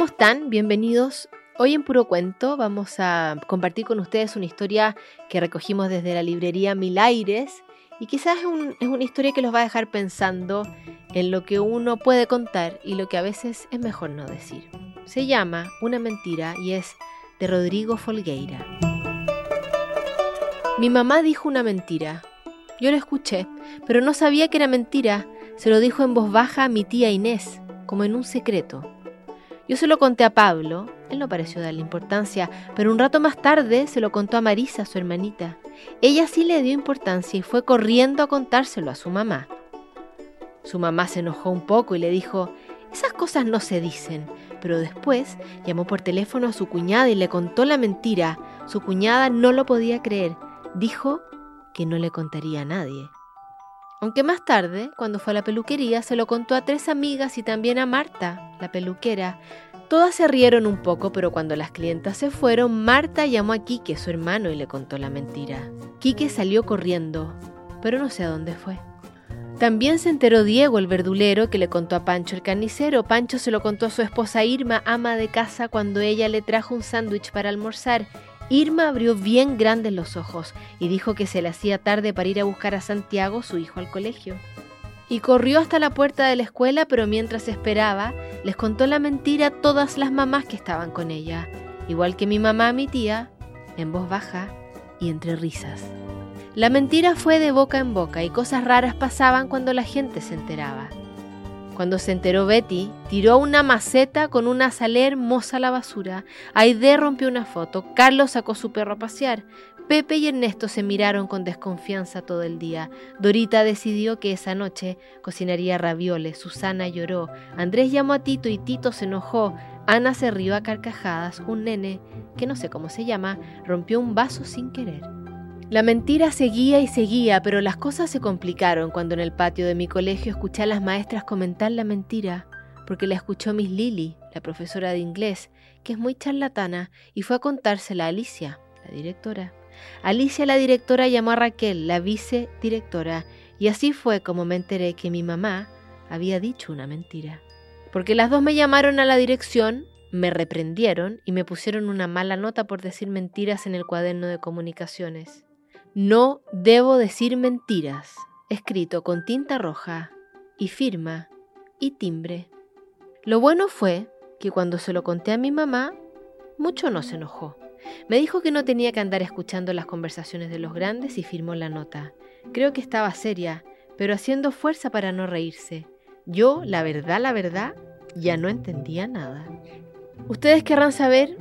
¿Cómo están? Bienvenidos. Hoy en Puro Cuento vamos a compartir con ustedes una historia que recogimos desde la librería Mil Aires y quizás es, es, una historia que los va a dejar pensando en lo que uno puede contar y lo que a veces es mejor no decir. Se llama Una mentira y es de Rodrigo Folgueira. Mi mamá dijo una mentira. Yo la escuché, pero no sabía que era mentira. Se lo dijo en voz baja a mi tía Inés, como en un secreto. Yo se lo conté a Pablo, él no pareció darle importancia, pero un rato más tarde se lo contó a Marisa, su hermanita. Ella sí le dio importancia y fue corriendo a contárselo a su mamá. Su mamá se enojó un poco y le dijo, esas cosas no se dicen, pero después llamó por teléfono a su cuñada y le contó la mentira. Su cuñada no lo podía creer. Dijo que no le contaría a nadie. Aunque más tarde, cuando fue a la peluquería, se lo contó a tres amigas y también a Marta, la peluquera. Todas se rieron un poco, pero cuando las clientas se fueron, Marta llamó a Quique, su hermano, y le contó la mentira. Quique salió corriendo, pero no sé a dónde fue. También se enteró Diego, el verdulero, que le contó a Pancho el carnicero. Pancho se lo contó a su esposa Irma, ama de casa, cuando ella le trajo un sándwich para almorzar. Irma abrió bien grandes los ojos y dijo que se le hacía tarde para ir a buscar a Santiago, su hijo, al colegio. Y corrió hasta la puerta de la escuela, pero mientras esperaba, les contó la mentira a todas las mamás que estaban con ella, igual que mi mamá mi tía, en voz baja y entre risas. La mentira fue de boca en boca y cosas raras pasaban cuando la gente se enteraba. Cuando se enteró Betty, tiró una maceta con una salé hermosa a la basura. Aide rompió una foto. Carlos sacó su perro a pasear. Pepe y Ernesto se miraron con desconfianza todo el día. Dorita decidió que esa noche cocinaría ravioles. Susana lloró. Andrés llamó a Tito y Tito se enojó. Ana se rió a carcajadas. Un nene, que no sé cómo se llama, rompió un vaso sin querer. La mentira seguía y seguía, pero las cosas se complicaron cuando en el patio de mi colegio escuché a las maestras comentar la mentira, porque la escuchó Miss Lily, la profesora de inglés, que es muy charlatana, y fue a contársela a Alicia, la directora. Alicia, la directora, llamó a Raquel, la vicedirectora, y así fue como me enteré que mi mamá había dicho una mentira. Porque las dos me llamaron a la dirección, me reprendieron y me pusieron una mala nota por decir mentiras en el cuaderno de comunicaciones. No debo decir mentiras, escrito con tinta roja y firma y timbre. Lo bueno fue que cuando se lo conté a mi mamá, mucho no se enojó. Me dijo que no tenía que andar escuchando las conversaciones de los grandes y firmó la nota. Creo que estaba seria, pero haciendo fuerza para no reírse. Yo, la verdad, la verdad, ya no entendía nada. Ustedes querrán saber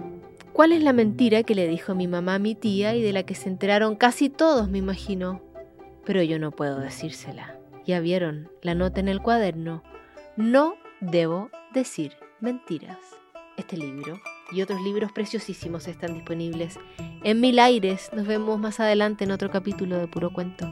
¿Cuál es la mentira que le dijo mi mamá a mi tía y de la que se enteraron casi todos, me imagino? Pero yo no puedo decírsela. Ya vieron la nota en el cuaderno. No debo decir mentiras. Este libro y otros libros preciosísimos están disponibles en Mil Aires. Nos vemos más adelante en otro capítulo de Puro Cuento.